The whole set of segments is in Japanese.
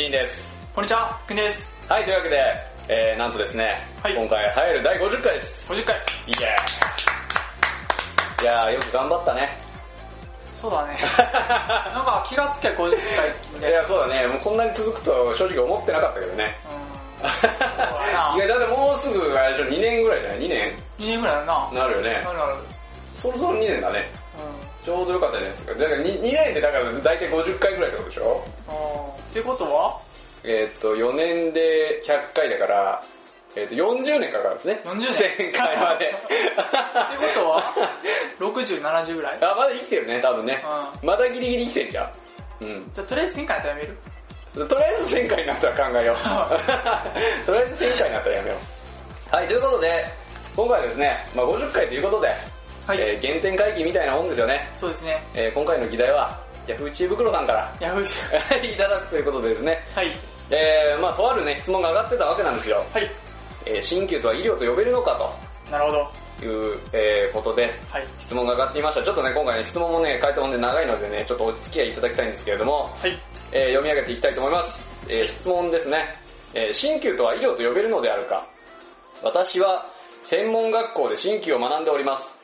ジンです。こんにちは、くんです。はい、というわけで、えー、なんとですね、はい今回入る第50回です。50回。イエーイいやー、よく頑張ったね。そうだね。なんか気がつけば50回みいたいな。や、そうだね、もうこんなに続くと正直思ってなかったけどね。うん。いや、だってもうすぐ、あれでしょ、2年ぐらいじゃない ?2 年？2年ぐらいだな。なるよねな。るなる。そろそろ2年だね。うちょうどよかったじゃないですか。だから 2, 2年ってだから大体50回ぐらいってことでしょ？ん。うんってことは？えーっと、4年で100回だから、えーっと、40年かかるんですね。40年1000回まで。ってことは ?60、70ぐらい？あ、まだ生きてるね、多分ね。うまだギリギリ生きてんじゃん。うん。じゃあとりあえず1000回やったらやめるとりあえず1000回になったら考えよう。とりあえず1000回になったらやめよう。はい、ということで、今回はですね、まあ50回ということで、はい。えー原点回帰みたいなもんですよね。そうですね。えー今回の議題は、ヤフー知恵袋さんからヤフーしていただくということでですね、はい。えー、まあとあるね、質問が上がってたわけなんですよ。はい。えー、鍼灸とは医療と呼べるのかなるほど。という、えーことで、はい。質問が上がっていました。ちょっとね、今回ね、質問もね、書いたもんで長いのでね、ちょっとお付き合いいただきたいんですけれども、はい。えー読み上げていきたいと思います。えー質問ですね。えー鍼灸とは医療と呼べるのであるか私は専門学校で鍼灸を学んでおります。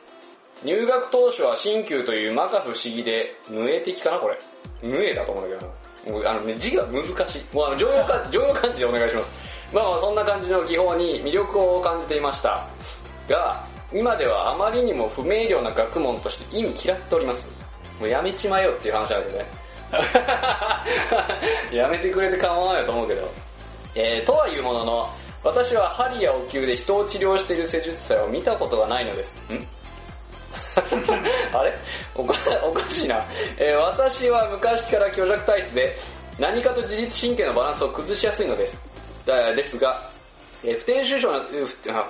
入学当初は鍼灸という摩訶不思議で、無栄的かなこれ。無栄だと思うんだけど。もうあのね、字が難しい。もうあの、常用漢 常用漢字でお願いします。まあまあそんな感じの技法に魅力を感じていました。が、今ではあまりにも不明瞭な学問として意味嫌っております。もうやめちまえよっていう話なんだけどね。やめてくれて構わないと思うけど。えー、とはいうものの、私は針やお灸で人を治療している施術者を見たことがないのです。ん？あれ？おかおかしいな、えー私は昔から虚弱体質で、何かと自律神経のバランスを崩しやすいのです。だですが、えー不定収穫の、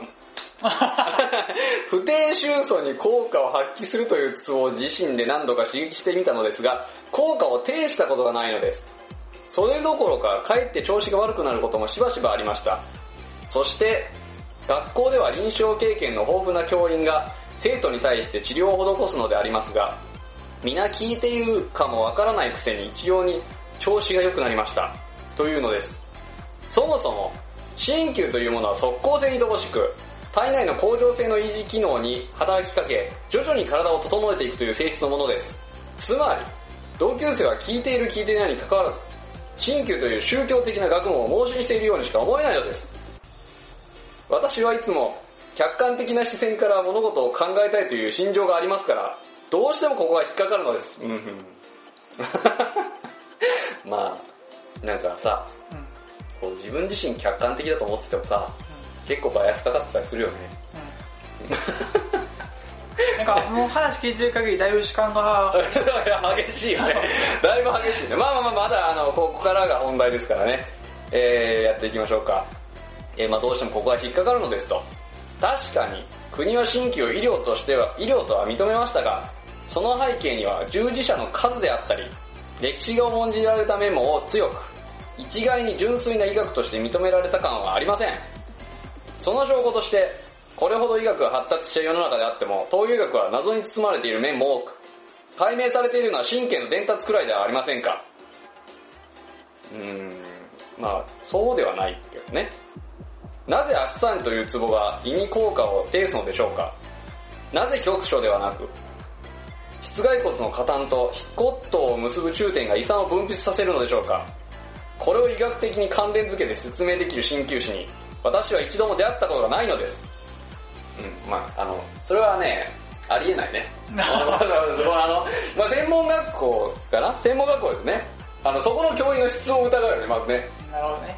不定収素 に効果を発揮するというツボを自身で何度か刺激してみたのですが、効果を呈したことがないのです。それどころか、かえって調子が悪くなることもしばしばありました。そして、学校では臨床経験の豊富な教員が生徒に対して治療を施すのでありますが、皆聞いているかもわからないくせに一様に調子が良くなりました。というのです。そもそも、鍼灸というものは即効性に乏しく、体内の恒常性の維持機能に働きかけ、徐々に体を整えていくという性質のものです。つまり、同級生は聞いている聞いていないに関わらず、鍼灸という宗教的な学問を盲信しているようにしか思えないのです。私はいつも客観的な視線から物事を考えたいという心情がありますから、どうしてもここが引っかかるのです。うんふん まあ、なんかさ、うん。こう自分自身客観的だと思っててもさ、結構バイアスかかってたりするよね。うん。なんかもう話聞いてる限りだいぶ時間が、激しいよね。だいぶ激しいね。まあまあまあ、まだあの、ここからが本題ですからね。えー、やっていきましょうか。えー、まあどうしてもここが引っかかるのですと。確かに、国は新規を医療としては、医療とは認めましたが、その背景には従事者の数であったり、歴史が重んじられた面も強く、一概に純粋な医学として認められた感はありません。その証拠として、これほど医学が発達した世の中であっても、東洋医学は謎に包まれている面も多く、解明されているのは神経の伝達くらいではありませんか。うーん、まあ、そうではないけどね。なぜアッサンというツボが胃に効果を呈すのでしょうか？なぜ局所ではなく、室外骨の加担と皮骨頭を結ぶ中点が胃酸を分泌させるのでしょうか？これを医学的に関連付けて説明できる鍼灸師に、私は一度も出会ったことがないのです。うん、まああの、それはね、ありえないね。あのまあ専門学校かな？専門学校ですね。あの、そこの教員の質を疑うよね、まずね。なるほどね。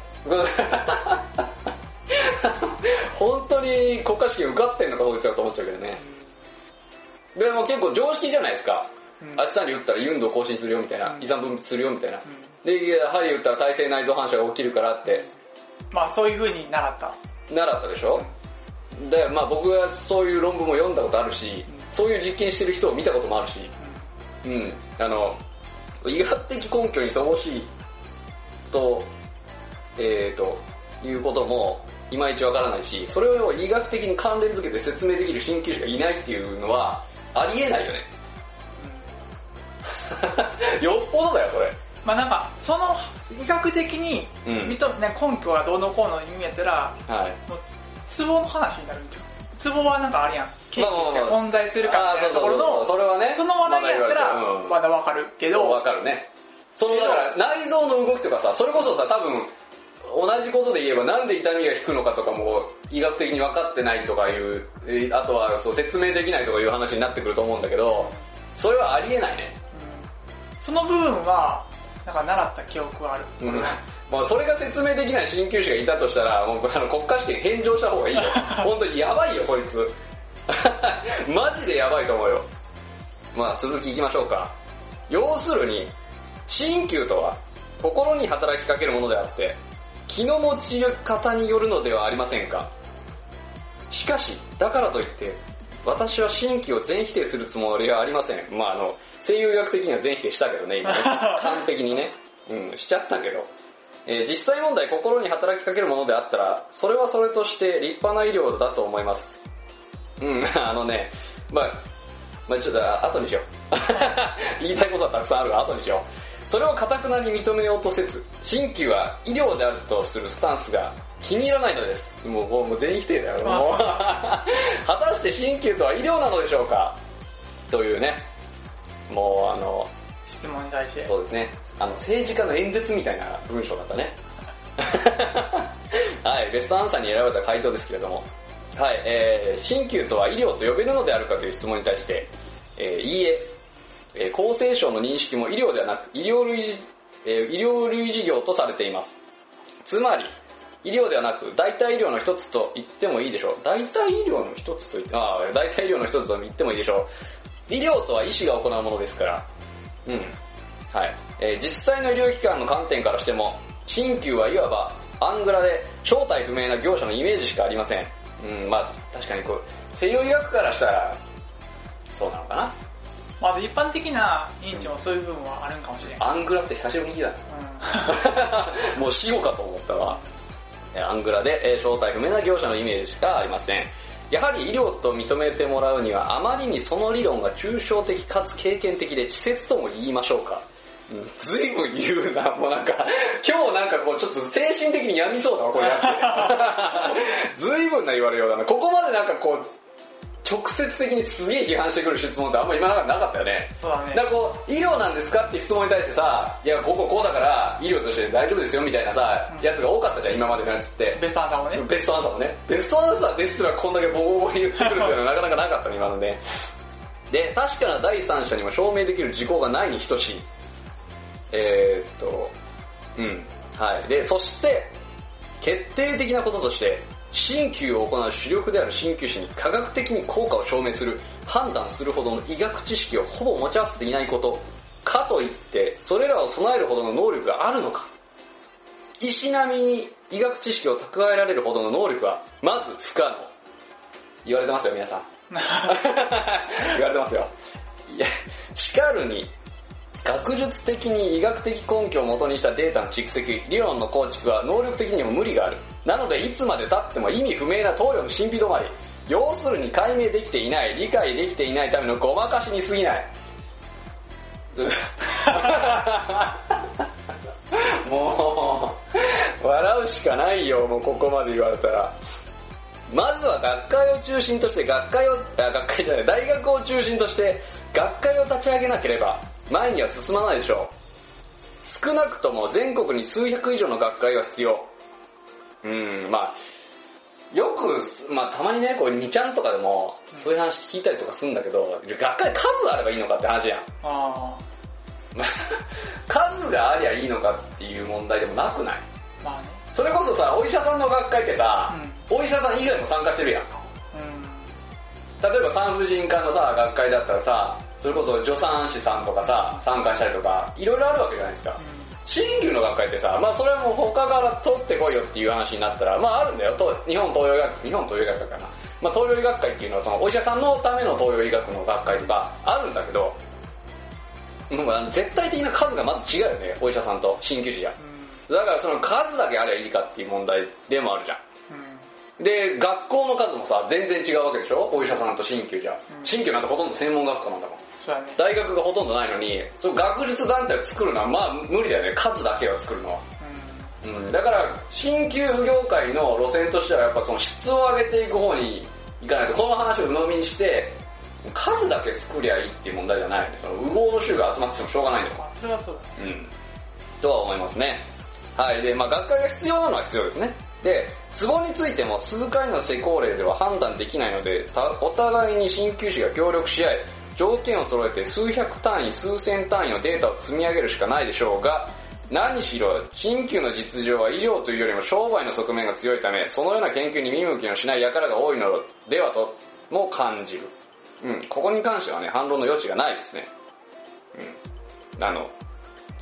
本当に国家試験受かってんのかこいつだと思っちゃうけどね。でも結構常識じゃないですか。うん。明日に打ったら運動更新するよみたいな、うん。胃酸分泌するよみたいな。うん。で、針打ったら体性内臓反射が起きるからって。まあそういう風に習った。習ったでしょ、で、まあ僕はそういう論文も読んだことあるし、そういう実験してる人を見たこともあるし、うん、あの、医学的根拠に乏しいと、えーと、いうことも、いまいちわからないし、それを医学的に関連づけて説明できる鍼灸師がいないっていうのは、ありえないよね。よっぽどだよ、それ。まあなんか、その、医学的に、うんね、根拠がどうのこうの意味やったら、はい。もう、ツボの話になるんちゃうツボはなんかあるやん。研究してまあまあまあ存在するかみたいなところの、それはねその話題やったらまだわかるけど、わかるね。そのだから内臓の動きとかさ、それこそさ、多分、同じことで言えばなんで痛みが引くのかとかも医学的に分かってないとかいう、えーあとはそう説明できないとかいう話になってくると思うんだけど、それはありえないね。うんその部分は、なんか習った記憶がある。うん。まあそれが説明できない鍼灸師がいたとしたら、もうあの国家試験返上した方がいいよ。本当にやばいよ、そいつ。マジでやばいと思うよ。まあ続き行きましょうか。要するに、鍼灸とは、心に働きかけるものであって、気の持ち方によるのではありませんか？しかし、だからといって、私は鍼灸を全否定するつもりはありません。まああの、西洋医学的には全否定したけどね、今ね。完璧にね。うん、しちゃったけど。えー実際問題心に働きかけるものであったら、それはそれとして立派な医療だと思います。うん、あのね、まあ、まあちょっと後にしよう。言いたいことはたくさんあるが後にしよう。それを堅くなに認めようとせず、新旧は医療であるとするスタンスが気に入らないのです。もう、もうもう全員否定だよ。もう 果たして新旧とは医療なのでしょうか？というね、もうあの、質問に対して。そうですね。あの、政治家の演説みたいな文章だったね。はい、ベストアンサーに選ばれた回答ですけれども。はい、えー、鍼灸とは医療と呼べるのであるかという質問に対して、えー、いいえ、え厚生省の認識も医療ではなく、医療類、え医療類事業とされています。つまり、医療ではなく、代替医療の一つと言ってもいいでしょう。代替医療の一つと言って、ああ、代替医療の一つと言ってもいいでしょう。医療とは医師が行うものですから、うん。はい。えー実際の医療機関の観点からしても、鍼灸はいわばアングラで正体不明な業者のイメージしかありません。うん、まあ確かにこう、西洋医学からしたら、そうなのかなまず一般的な認知もそういう部分はあるんかもしれん。アングラって久しぶりに聞いた もう死後かと思ったわ。えアングラで、えー正体不明な業者のイメージしかありません。やはり医療と認めてもらうにはあまりにその理論が抽象的かつ経験的で稚拙とも言いましょうか。うん、ずいぶん言うな、もうなんか、今日なんかこうちょっと精神的に病みそうだわ、これやって。ずいぶんな言われようだな。ここまでなんかこう、直接的にすげえ批判してくる質問ってあんま今までなかったよね。そうだねだ。からこう、医療なんですかって質問に対してさ、いや、こここうだから、医療として大丈夫ですよみたいなさ、やつが多かったじゃん、今までのやつって。ベストアンサーもね。ベストアンサーもね。ベストアンサーですらこんだけボコボコに言ってくるっていうのはなかなかなかったね、今のね。で、確かな第三者にも証明できる事項がないに等しい。えーっと、うん。はい。で、そして、決定的なこととして、鍼灸を行う主力である鍼灸師に科学的に効果を証明する、判断するほどの医学知識をほぼ持ち合わせていないこと、かといって、それらを備えるほどの能力があるのか。医師並みに医学知識を蓄えられるほどの能力は、まず不可能。言われてますよ、皆さん。言われてますよ。いや、しかるに、学術的に医学的根拠をもとにしたデータの蓄積、理論の構築は能力的にも無理がある。なので、いつまで経っても意味不明な東洋の神秘止まり。要するに解明できていない、理解できていないためのごまかしに過ぎない。もう、笑うしかないよ、もうここまで言われたら。まずは学会を中心として学会を、あ、学会じゃない、大学を中心として学会を立ち上げなければ前には進まないでしょう。少なくとも全国に数百以上の学会が必要。うん、まあよく、まあたまにね、こう2ちゃんとかでもそういう話聞いたりとかするんだけど、学会数あればいいのかって話やん。あまあ 数がありゃいいのかっていう問題でもなくない？ーまあね。それこそさ、お医者さんの学会ってさ、お医者さん以外も参加してるやん。うん。例えば産婦人科のさ、学会だったらさ、それこそ助産師さんとかさ、参加したりとか、いろいろあるわけじゃないですか。新旧の学会ってさ、まあそれはもう他から取ってこいよっていう話になったら、まああるんだよ。と日本東洋医学、日本東洋医学会かな。まあ東洋医学会っていうのはそのお医者さんのための東洋医学の学会とかあるんだけど、もう絶対的な数がまず違うよね、お医者さんと鍼灸師や。うん。だからその数だけあればいいかっていう問題でもあるじゃん。うん。で、学校の数もさ、全然違うわけでしょ？お医者さんと鍼灸じゃ。うん鍼灸なんてほとんど専門学科なんだもん。大学がほとんどないのに、その学術団体を作るのはまあ無理だよね。数だけは作るのは。ううん、だから、新旧業界の路線としてはやっぱその質を上げていく方に行かないと、この話を鵜呑みにして、数だけ作りゃいいっていう問題じゃないよね。その、右往の衆が集まっててもしょうがないんだよそれはそうだね。うん。とは思いますね。はい。で、まあ学会が必要なのは必要ですね。で、ツボについても数回の施行例では判断できないので、たお互いに鍼灸師が協力し合い、条件を揃えて数百単位、数千単位のデータを積み上げるしかないでしょうが、何しろ、鍼灸の実情は医療というよりも商売の側面が強いため、そのような研究に見向きのしない輩が多いのではとも感じる。うん、ここに関してはね、反論の余地がないですね。うん。あの、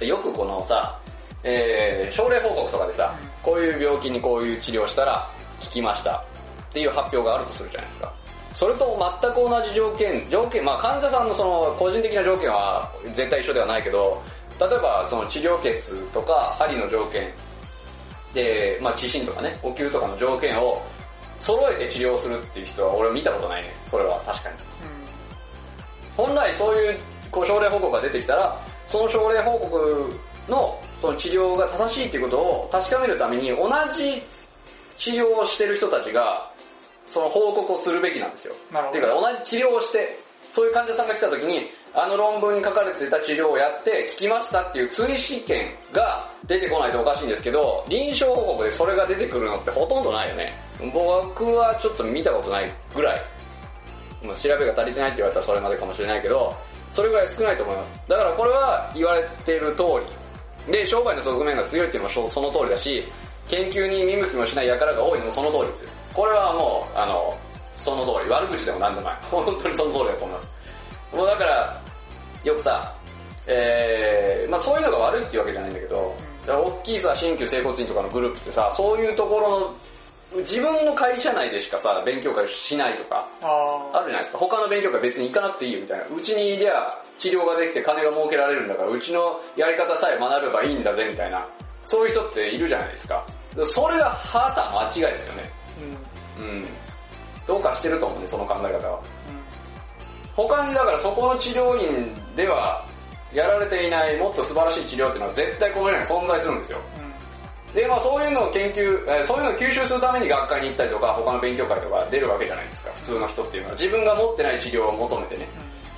よくこのさ、えー、症例報告とかでさ、こういう病気にこういう治療したら効きましたっていう発表があるとするじゃないですか。それと全く同じ条件、条件、まあ患者さんのその個人的な条件は絶対一緒ではないけど、例えばその治療血とか針の条件、で、まあ地震とかね、お灸とかの条件を揃えて治療するっていう人は俺は見たことないね。それは確かに。本来そういうこう症例報告が出てきたら、その症例報告のその治療が正しいっていうことを確かめるために同じ治療をしてる人たちが、その報告をするべきなんですよ。なるほどっていうか同じ治療をして、そういう患者さんが来た時に、あの論文に書かれてた治療をやって聞きましたっていう追試験が出てこないとおかしいんですけど、臨床報告でそれが出てくるのってほとんどないよね。僕はちょっと見たことないぐらい。まあ調べが足りてないって言われたらそれまでかもしれないけど、それぐらい少ないと思います。だからこれは言われてる通り。で、商売の側面が強いっていうのもそその通りだし、研究に見向きもしない輩が多いのもその通りですよ。これはもう、あの、その通り。悪口でも何でもない。本当にその通りだと思います。もうだから、よくさ、えー、まあそういうのが悪いっていうわけじゃないんだけど、大きいさ、新旧整骨院とかのグループってさ、そういうところの、自分の会社内でしかさ、勉強会しないとか、ああるじゃないですか。他の勉強会別に行かなくていいよみたいな。うちにいりゃ治療ができて金が儲けられるんだから、うちのやり方さえ学べばいいんだぜみたいな。そういう人っているじゃないですか。それがはた間違いですよね。ーうん。うん。どうかしてると思うね、その考え方は。うん。他にだからそこの治療院ではやられていないもっと素晴らしい治療っていうのは絶対この世に存在するんですよ。で、まあそういうのを研究、えーそういうのを吸収するために学会に行ったりとか、他の勉強会とか出るわけじゃないですか、普通の人っていうのは。自分が持ってない治療を求めてね。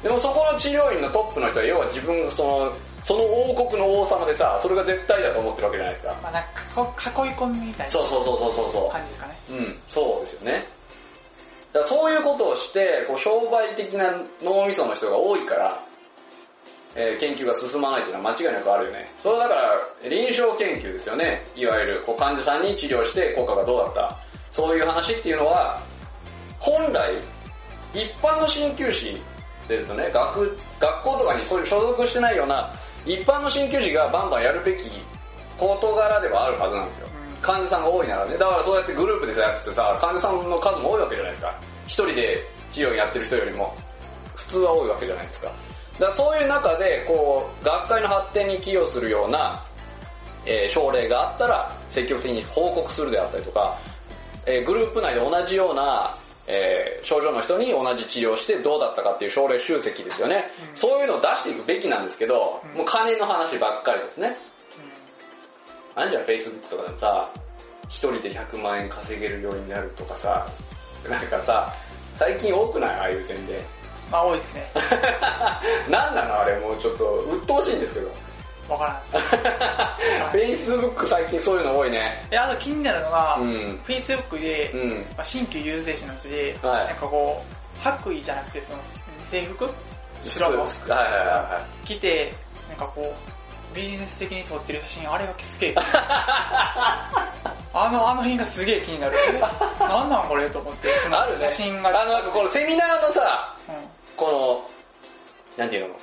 でもそこの治療院のトップの人は、要は自分、その、その王国の王様でさ、それが絶対だと思ってるわけじゃないですか。まあなんか囲い込みみたいなそうそうそうそうそうそう。感じですかね。うん、そうですよね。だからそういうことをして、こう商売的な脳みその人が多いから、えー研究が進まないっていうのは間違いなくあるよね。それだから、臨床研究ですよね。いわゆる、こう患者さんに治療して効果がどうだった。そういう話っていうのは、本来、一般の鍼灸師ですとね、学、学校とかにそういう所属してないような、一般の鍼灸師がバンバンやるべき事柄ではあるはずなんですよ。患者さんが多いならね。だからそうやってグループでさやっててさ、患者さんの数も多いわけじゃないですか。一人で治療やってる人よりも、普通は多いわけじゃないですか。だからそういう中で、こう、学会の発展に寄与するような、えー症例があったら、積極的に報告するであったりとか、えーグループ内で同じような、えー症状の人に同じ治療してどうだったかっていう症例集積ですよね。そういうのを出していくべきなんですけど、もう金の話ばっかりですね。あんじゃん、Facebook とかでもさ、一人で100万円稼げるようになるとかさ、なんかさ、最近多くない？ああいう宣伝。まあ多いですね。なんなのあれもうちょっと、鬱陶しいんですけど。わからない。Facebook 最近そういうの多いね。で、あと気になるのが、うん Facebook で、うん。まあ、新旧優勢者の人で、はいなんかこう、白衣じゃなくてその制服？白はいのはいはいは着て、なんかこう、ビジネス的に撮ってる写真、あれがすげえ。あの、あの辺がすげえ気になる。なんなんこれと思って、そい。のあるね。写真が、あのなんかこのセミナーのさ、うんこの、なんていうの？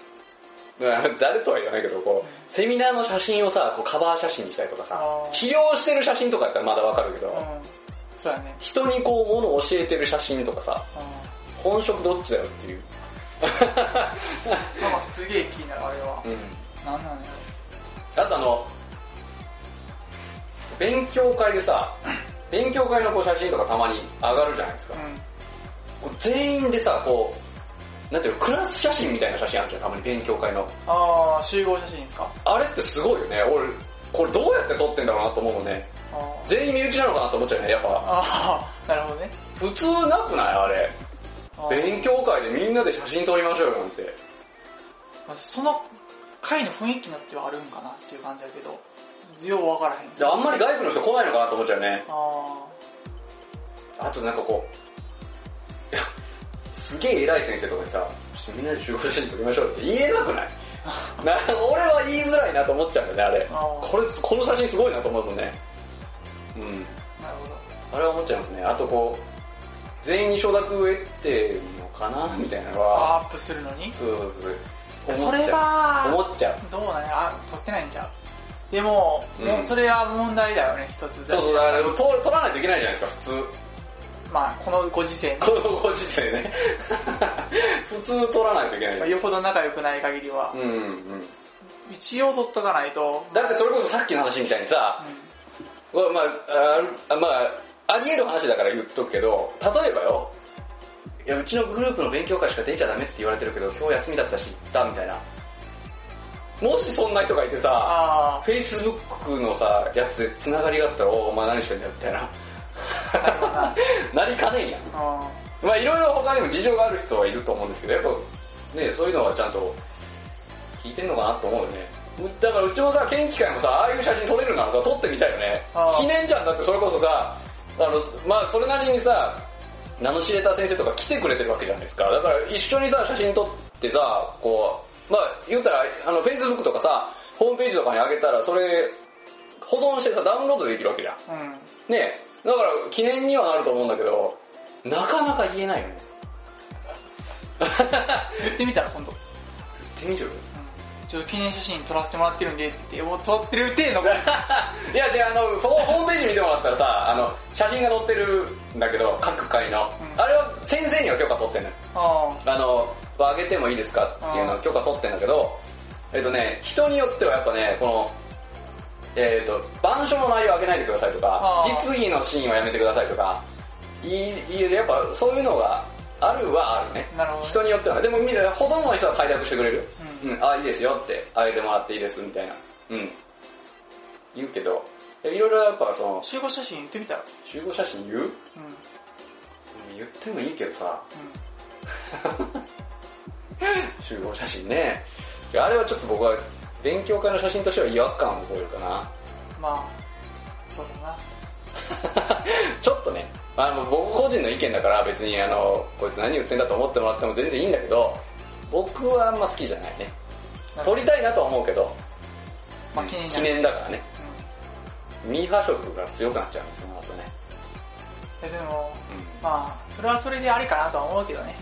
う ん誰とは言わないけど、こう、セミナーの写真をさ、こうカバー写真にしたりとかさ治療してる写真とかやったらまだわかるけど、うん。そうやね。人にこう、ものを教えてる写真とかさ、う本職どっちだよっていう。ん。なんかすげえ気になる、あれは。うん。なんなんやあとあの、勉強会でさ、勉強会のこう写真とかたまに上がるじゃないですかろ。。うん。全員でさ、こう、なんていうの、クラス写真みたいな写真あるじゃん、たまに勉強会の。ああ、集合写真ですか？あれってすごいよね。俺、これどうやって撮ってんだろうなと思うもんね。全員身内なのかなと思っちゃうね、やっぱ。あー、なるほどね。普通なくない？あれ。勉強会でみんなで写真撮りましょうよなんて。まあその会の雰囲気によってはあるんかなっていう感じだけど、ようわからへん。であんまり外部の人来ないのかなと思っちゃうね。ああとなんかこう、いや、すげえ偉い先生とかにさ、ちょっとみんなで集合写真撮りましょうって言えなくない？な俺は言いづらいなと思っちゃうんだよね、あれ。これ、この写真すごいなと思うもんね。うん。あ、なるほど。あれは思っちゃいますね。あとこう、全員に承諾を得てるのかなみたいなのは、アップするのに？そうそうそう。それ思っちゃう。は、思っちゃう。どうだね、あ、撮ってないんちゃう？でも、うんもうそれは問題だよね、一つ。そうそう、だから撮撮らないといけないじゃないですか、普通。まあ、このご時世ね。このご時世ね。普通撮らないといけないよほど仲良くない限りは。うんうん。一応撮っとかないと。だってそれこそさっきの話みたいにさ、うんまあ、あまあ、あり得る話だから言っとくけど、例えばよ、いや、うちのグループの勉強会しか出ちゃダメって言われてるけど、今日休みだったし行ったみたいな。もしそんな人がいてさ、あ Facebook のさ、やつで繋がりがあったら、おお前何してんだよみたいな。あ、なりかねんやん。あまあいろいろ他にも事情がある人はいると思うんですけど、やっぱね、そういうのはちゃんと聞いてんのかなと思うよね。だからうちもさ、研究会もさ、ああいう写真撮れるならさ、撮ってみたいよね記念じゃん。だってそれこそさ、あの、まあそれなりにさ、名の知れた先生とか来てくれてるわけじゃないですか。だから一緒にさ、写真撮ってさ、こう、まあ言うたら、あの、Facebook とかさ、ホームページとかに上げたら、それ、保存してさ、ダウンロードできるわけじゃん。あ、うん。ねだから記念にはなると思うんだけど、なかなか言えないよね。言ってみたら今度。言ってみる？うんちょっと記念写真撮らせてもらってるんでって言って、もう撮ってる程度が。いや違う、あの、ホホームページ見てもらったらさ、あの、写真が載ってるんだけど、各回の。うんあれは先生には許可取ってんのよ。ああの、あげてもいいですかっていうのは許可取ってんだけど、えっとね、人によってはやっぱね、この、えっと、板書の内容を上げないでくださいとかあ、ー実技のシーンはやめてくださいとか、いい、いいやっぱそういうのがあるはあるね。あ、なるほどね。人によってはね。でもみんな、ほとんどの人は快諾してくれる。うんうん、あ、いいですよって、あげてもらっていいですみたいな。うん。言うけど、いろいろやっぱその、集合写真言ってみたら？集合写真言う？うん。言ってもいいけどさ、うん。集合写真ね。あれはちょっと僕は勉強会の写真としては違和感を覚えるかな。まあ、そうだな。ちょっとね、あの、僕個人の意見だから別にあの、こいつ何言ってんだと思ってもらっても全然いいんだけど、僕はあんま好きじゃないね。撮りたいなとは思うけど、まあ記念記る念だからね。ミーハー色が強くなっちゃうんですよ、その後ね。うん。でも、まあ、それはそれでありかなとは思うけどね。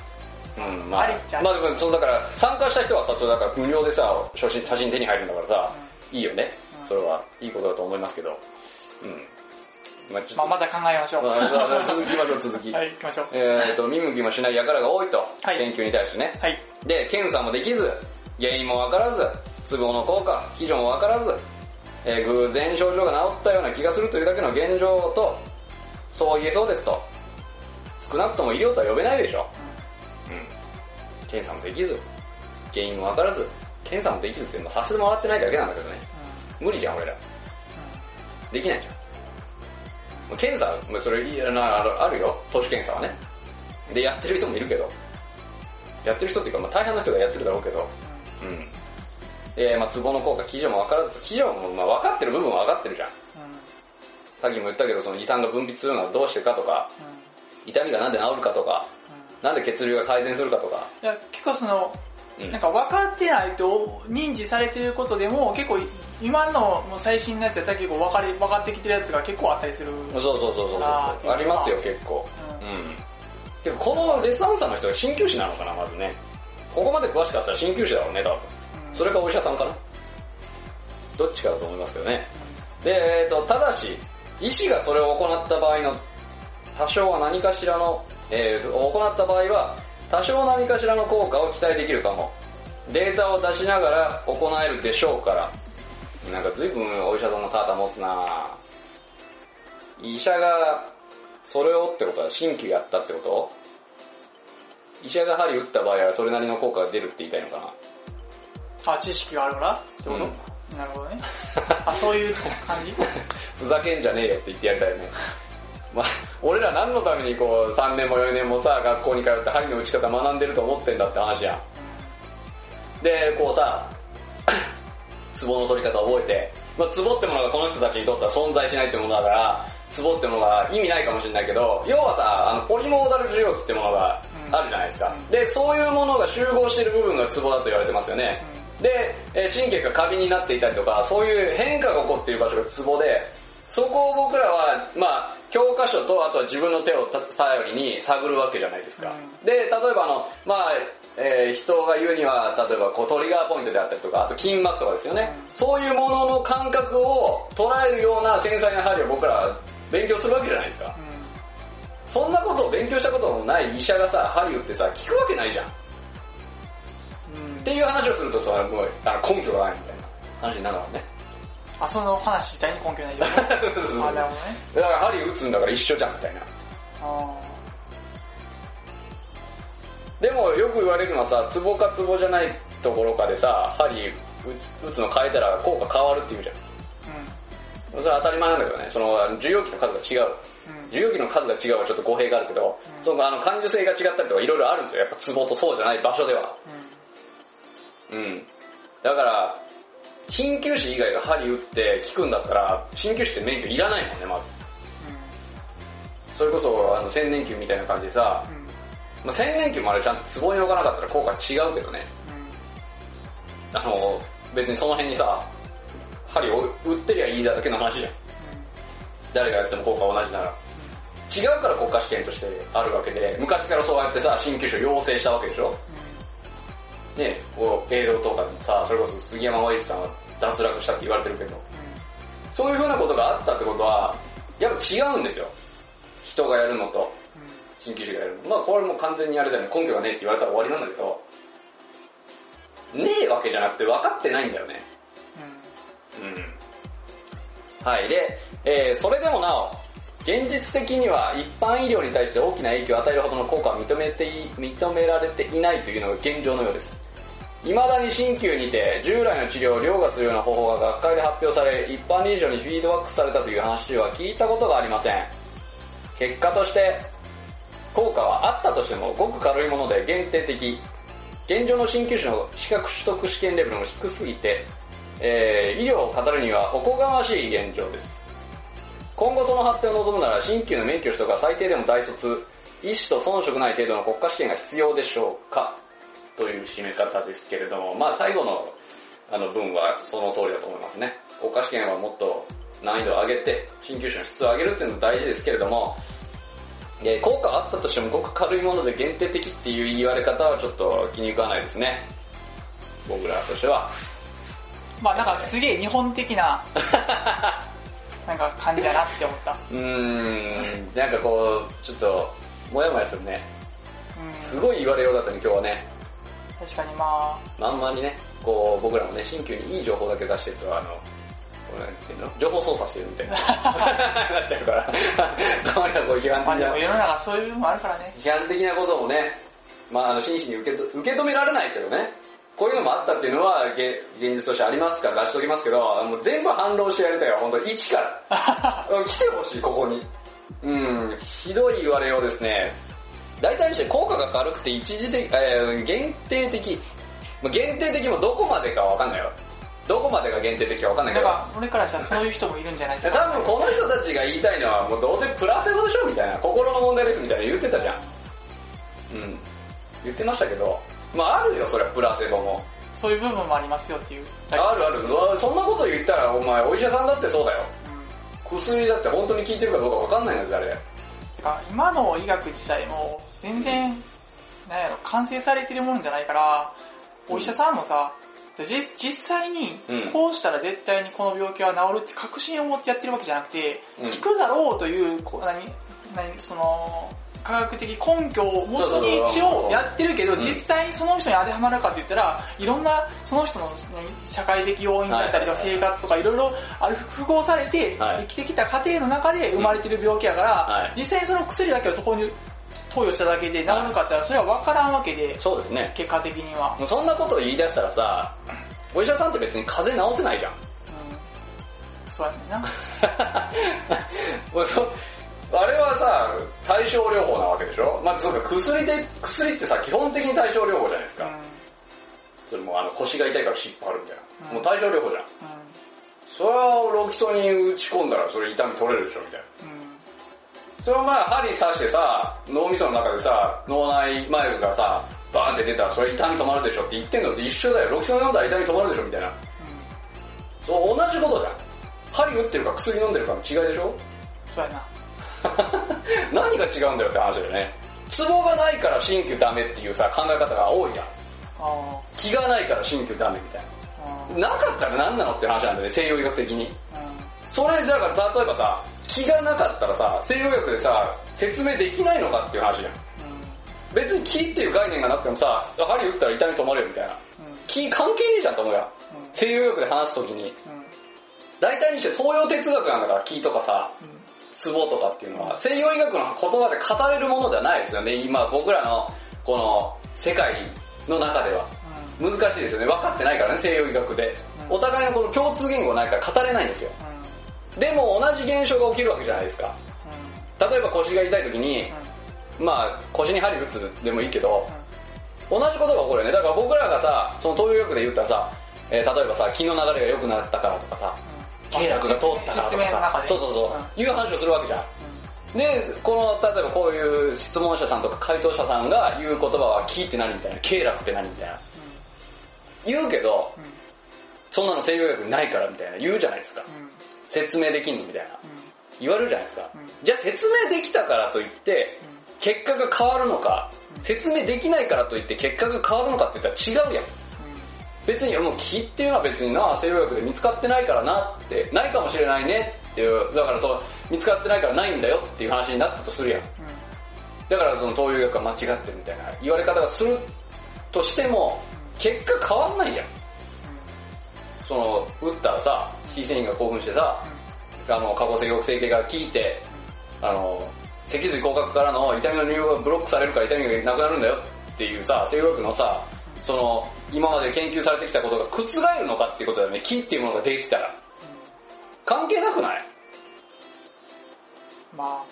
うん。うん、まあありっちゃまあでもそうだから、参加した人はさ、そうだから無料でさ、写真写真手に入るんだからさ、いいよねうん。それはいいことだと思いますけど。うん。まあまあまた考えましょう。まあ続きましょう、続き。はい、行きましょう。えっと、見向きもしない輩が多いと、はい研究に対してね。はい。で、検査もできず、原因もわからず、都合の効果、基準もわからず、えー偶然症状が治ったような気がするというだけの現状と、そう言えそうですと。少なくとも医療とは呼べないでしょ。うん。検査もできず、原因もわからず、検査もできずって、まあ、させてもらってないだけなんだけどね。無理じゃん、俺ら。できないじゃん。まあ検査、まあ、それいやなあるよ、都市検査はね。で、やってる人もいるけど、やってる人っていうか、まあ大半の人がやってるだろうけど、うん。で、まあ、ツボの効果、基準も分からず、基準もまあ分かってる部分は分かってるじゃん。うん。うん。さっきも言ったけど、その胃酸が分泌するのはどうしてかとか、痛みがなんで治るかとか、なんで血流が改善するかとか、いや、結構その、うんなんか分かってないと認知されてることでも結構今のもう最新のやつやったら結構分かり、分かってきてるやつが結構あったりする。そうそうそうそうそうありますよ、結構。うんうん。でもこのレッサンさんの人は鍼灸師なのかな、まずね。ここまで詳しかったら鍼灸師だろうね、多分。うんそれかお医者さんかな。どっちかだと思いますけどね。で、えっ、と、ただし、医師がそれを行った場合の、多少は何かしらの、えー行った場合は、多少何かしらの効果を期待できるかも。データを出しながら行えるでしょうから。なんか随分お医者さんの肩持つなぁ医者が、それをってことは新規やったってこと？医者が針打った場合はそれなりの効果が出るって言いたいのかな。あ、知識があるから？ってこと、うんなるほどね。あ、そういう感じ？ふざけんじゃねえよって言ってやりたいよね。まあ、俺ら何のためにこう3年も4年もさ、学校に通って針の打ち方学んでると思ってんだって話やん。で、こうさ、ツボの取り方を覚えて、まあ、ツボってものがこの人たちにとっては存在しないってものだから、ツボってものが意味ないかもしれないけど、要はさ、あの、ポリモーダル受容器ってものがあるじゃないですか。で、そういうものが集合している部分がツボだと言われてますよね。で、えー神経が過敏になっていたりとか、そういう変化が起こっている場所がツボで、そこを僕らは、まあ教科書とあとは自分の手を頼りに探るわけじゃないですか。うんで、例えばあの、まあえー人が言うには、例えばこうトリガーポイントであったりとか、あと筋膜とかですよね。そういうものの感覚を捉えるような繊細な針を僕らは勉強するわけじゃないですか。うそんなことを勉強したことのない医者がさ、針打ってさ、聞くわけないじゃん。っん。うん。ていう話をするとさ、もうあの根拠がないみたいな話になるからね。あ、その話自体に根拠ないよね。あ、なるほどね。だから針打つんだから一緒じゃんみたいな。あでもよく言われるのはさ、ツボかツボじゃないところかでさ、針打つ打つの変えたら効果変わるって言うじゃん。ーそれは当たり前なんだけどね、その受容器の数が違う。うん。うん。受容器の数が違うはちょっと語弊があるけど、そのあの感受性が違ったりとかいろいろあるんですよ。やっぱツボとそうじゃない場所では。うん。だから、鍼灸師以外が針打って効くんだったら、鍼灸師って免許いらないもんね、まず。それこそ、あの、千年球みたいな感じでさ、うん。うん。まあ、千年球までちゃんとツボに置かなかったら効果違うけどね。あの、別にその辺にさ、針を打ってりゃいいだけの話じゃん。誰がやっても効果同じなら。違うから国家試験としてあるわけで、昔からそうやってさ、鍼灸師を養成したわけでしょ？ね、こう、映像とかでもさ、それこそ杉山和一さんは脱落したって言われてるけど、そういう風なことがあったってことは、やっぱ違うんですよ。人がやるのと、鍼灸師がやるの。まあこれもう完全にあれだよね、根拠がねえって言われたら終わりなんだけど、ねえわけじゃなくて分かってないんだよね。うん。はい。で、えー、それでもなお、現実的には一般医療に対して大きな影響を与えるほどの効果は認めてい、認められていないというのが現状のようです。未だに鍼灸にて従来の治療を凌駕するような方法が学会で発表され、一般臨床にフィードバックされたという話は聞いたことがありません。結果として、効果はあったとしてもごく軽いもので限定的。現状の鍼灸師の資格取得試験レベルも低すぎて、えー、医療を語るにはおこがましい現状です。今後その発展を望むなら鍼灸の免許取得は最低でも大卒、医師と遜色ない程度の国家試験が必要でしょうか？という締め方ですけれども、まあ最後のあの文はその通りだと思いますね。国家試験はもっと難易度を上げて、鍼灸師の質を上げるっていうのも大事ですけれども、えー効果はあったとしてもごく軽いもので限定的っていう言われ方はちょっと気に食わないですね。僕らとしては。まあなんかすげえ日本的な、なんか感じだなって思った。うーん、なんかこう、ちょっと、もやもやするね。うん。すごい言われようだったね、今日はね。確かにままんまにね、こう、僕らもね、新旧にいい情報だけ出してると、あの、こうなんていうの？情報操作してるみたいな。なっちゃうから。たまにはこう批あ、まあ判的なでも、世の中そういうのもあるからね。批判的なこともね、まああの、真摯に受けと受け止められないけどね。こういうのもあったっていうのは、げ現実としてありますから出しときますけど、もう全部反論してやりたいよ、本当に。一から。うん来てほしい、ここに。うん、ひどい言われようですね。大体にして効果が軽くて一時的、えー限定的。まあ限定的もどこまでかわかんないよ。どこまでが限定的かわかんないけど。なんか、俺からしたらそういう人もいるんじゃない多分この人たちが言いたいのはもうどうせプラセボでしょみたいな。心の問題ですみたいな言ってたじゃん。うん。言ってましたけど。まああるよ、それはプラセボも。そういう部分もありますよっていう。あるある。そんなこと言ったらお前お医者さんだってそうだよ。うん。薬だって本当に効いてるかどうかわかんないんだっててか、今の医学自体も、全然、なんやろ、完成されてるものじゃないから、お医者さんもさ、じ実際にうん、こうしたら絶対にこの病気は治るって確信を持ってやってるわけじゃなくて、うん。効くだろうという、こう何、何、その、科学的根拠をもとに一応やってるけど、うん実際にその人に当てはまるかって言ったら、いろんなその人の何社会的要因だったりとか生活とかいろいろある複合されて、はい生きてきた過程の中で生まれてる病気やから、はい実際にその薬だけを途方に投与しただけで治るかったらそれは分からんわけで、そうですね。結果的には。そんなことを言い出したらさ、お医者さんって別に風邪治せないじゃん。うん。そうやねんな。あれはさ、対症療法なわけでしょ？まあ、そうか、薬で、薬ってさ、基本的に対症療法じゃないですか。うん。それもあの腰が痛いから湿布貼るみたいな。うんもう対症療法じゃん。うそれはロキソニン打ち込んだらそれ痛み取れるでしょみたいな。ん。うん。それをまあ針刺してさ、脳みその中でさ、脳内麻薬がさ、バーンって出たらそれ痛み止まるでしょって言ってんのって一緒だよ。ロキソニン飲んだら痛み止まるでしょみたいな。そう、同じことじゃん。針打ってるか薬飲んでるかの違いでしょ？そうやな。何が違うんだよって話だよね。ツボがないから鍼灸ダメっていうさ、考え方が多いじゃん。あ気がないから鍼灸ダメみたいあ。な。なかったら何なのって話なんだよね、西洋医学的に。うん。それ、だから例えばさ、気がなかったらさ、西洋医学でさ、説明できないのかっていう話じゃん。別に気っていう概念がなくてもさ、針打ったら痛み止まるよみたいな。気関係ねえじゃんと思うやん。西洋医学で話すときに。うん。大体にして東洋哲学なんだから気とかさ、うん。ツボとかっていうのは、西洋医学の言葉で語れるものじゃないですよね。今僕らのこの世界の中では。難しいですよね。分かってないからね、西洋医学で。うんお互いのこの共通言語ないから語れないんですよ。でも同じ現象が起きるわけじゃないですか。例えば腰が痛い時に、まあ腰に針打つでもいいけど、同じことが起こるよね。だから僕らがさ、その東洋医学で言ったらさ、えー例えばさ、気の流れが良くなったからとかさ、経絡が通ったからとかさ、そうそうそう、い。う話をするわけじゃん。で、この、例えばこういう質問者さんとか回答者さんが言う言葉は、気って何みたいな、経絡って何みたいな。言うけど、そんなの西洋医学にないからみたいな。言うじゃないですか。説明できんのみたいな。言われるじゃないですか。うん。じゃあ説明できたからといって、結果が変わるのか、説明できないからといって結果が変わるのかって言ったら違うやん。別にもう気っていうのは別にな、西洋医学で見つかってないからなって、ないかもしれないねっていう、だからその、見つかってないからないんだよっていう話になったとするやん。だからその東洋医学が間違ってるみたいな言われ方がするとしても、結果変わんないじゃん。その、打ったらさ、C 繊維が興奮してさ、あの、過去性抑制系が効いて、あの、脊髄広角からの痛みの入力がブロックされるから痛みがなくなるんだよっていうさ、西洋医学のさ、その、今まで研究されてきたことが覆るのかっていうことだよね。木っていうものができたら。関係なくない？まあ、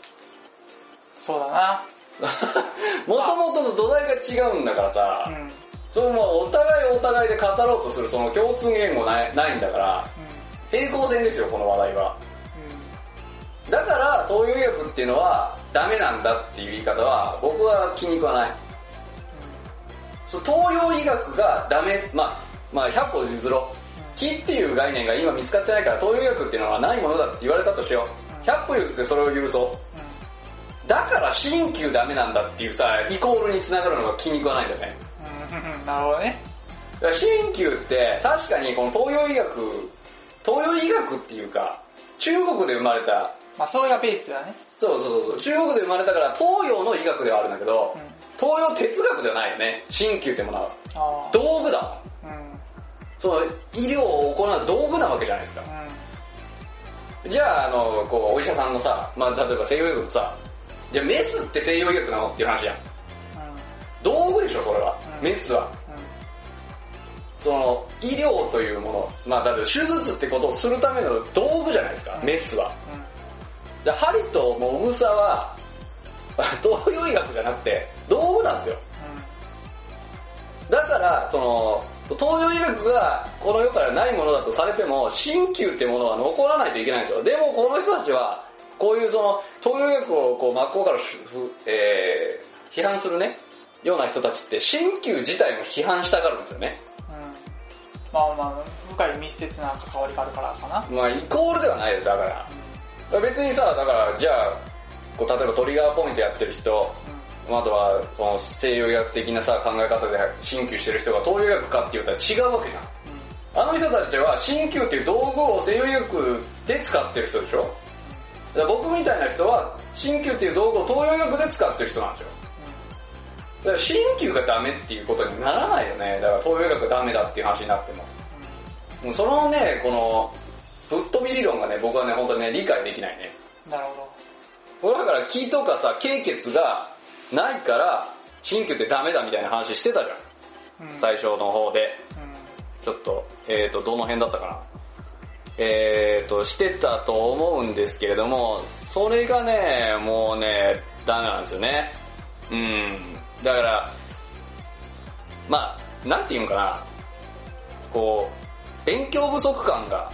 そうだな。もともとの土台が違うんだからさ、うん。それもお互いお互いで語ろうとするその共通言語ないないんだから、平行線ですよ、この話題は。だから、東洋医学っていうのはダメなんだっていう言い方は僕は気に食わない。そう東洋医学がダメ、まあ、まあ100歩譲ろう。気っていう概念が今見つかってないから東洋医学っていうのはないものだって言われたとしよう。100歩譲ってそれを許そう。だから鍼灸ダメなんだっていうさ、イコールに繋がるのが気に食わないんだよね。なるほどね。鍼灸って確かにこの東洋医学、東洋医学っていうか、中国で生まれた、まあ、それがベースだね。そうそうそう、中国で生まれたから東洋の医学ではあるんだけど、うん。東洋哲学ではないよね。鍼灸ってものは。道具だ。うん。その医療を行う道具なわけじゃないですか。じゃあ、あの、こう、お医者さんのさ、まあ例えば西洋医学のさ、じゃあメスって西洋医学なのっていう話やん。うん。道具でしょ、それは。うんメスは。その、医療というもの、まあだって手術ってことをするための道具じゃないですか、うんメスは。うん。じゃあ針ともぐさは、東洋医学じゃなくて、道具なんですよ。だから、その、東洋医学がこの世からないものだとされても、鍼灸ってものは残らないといけないんですよ。でもこの人たちは、こういうその、東洋医学をこう真っ向からえー、批判するね、ような人たちって、鍼灸自体も批判したがるんですよね。うん。まあまあ、深い密接な関わりがあるからかな。まあイコールではないです、だから。別にさ、だから、じゃあ、こう例えばトリガーポイントやってる人、あとは、その西洋医学的なさ、考え方で鍼灸してる人が東洋医学かって言ったら違うわけじゃん。あの人たちは鍼灸っていう道具を西洋医学で使ってる人でしょ？だから僕みたいな人は鍼灸っていう道具を東洋医学で使ってる人なんですよ。だから鍼灸がダメっていうことにならないよね。だから東洋医学がダメだっていう話になっても。もうそのね、この、ぶっ飛び理論がね、僕はね、本当にね、理解できないね。なるほど。だから気とかさ、経血がないから、新旧ってダメだみたいな話してたじゃん。うん。最初の方で。うん。ちょっと、えーと、どの辺だったかな。えーと、してたと思うんですけれども、それがね、もうね、ダメなんですよね。うん。だから、まあ、なんていうのかな。こう、勉強不足感が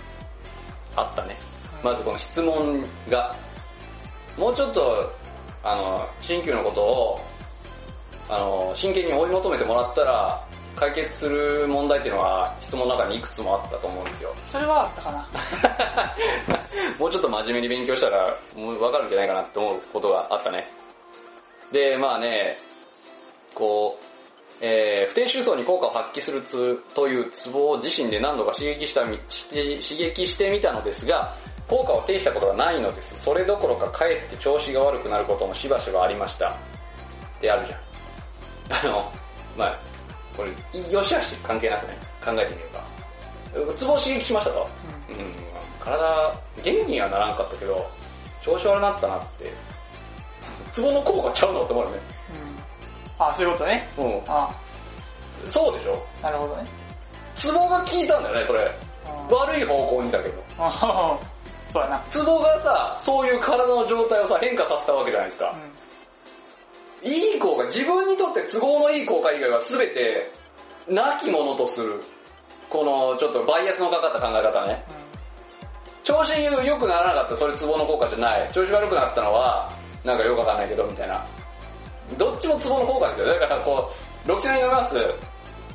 あったね。まずこの質問が。もうちょっと、あの、新旧のことを、あの、真剣に追い求めてもらったら、解決する問題っていうのは質問の中にいくつもあったと思うんですよ。それはあったかな。もうちょっと真面目に勉強したら、もうわかるんじゃないかなって思うことがあったね。で、まあね、こう、えー、不定収層に効果を発揮するつというツボを自身で何度か刺激したみして刺激してみたのですが、効果を呈したことがないのです。それどころかかえって調子が悪くなることもしばしばありました。ってあるじゃん。あの、まあこれ、よしあし関係なくね、考えてみれば。ツボを刺激しましたと。うん。うん、体、元気にはならんかったけど、調子悪なったなって、ツボの効果ちゃうのって思うよね。うん。あ、そういうことね。うあん。そうでしょなるほどね。ツボが効いたんだよね、それ。うん悪い方向にだけど。あそうやな。ツボがさ、そういう体の状態をさ、変化させたわけじゃないですかう。ん。いい効果、自分にとって都合のいい効果以外は全て、なきものとする。この、ちょっとバイアスのかかった考え方ね。調子良くならなかったそれツボの効果じゃない。調子悪くなったのは、なんかよくわかんないけど、みたいな。どっちもツボの効果ですよ。だからこう、ロキソニン飲みます。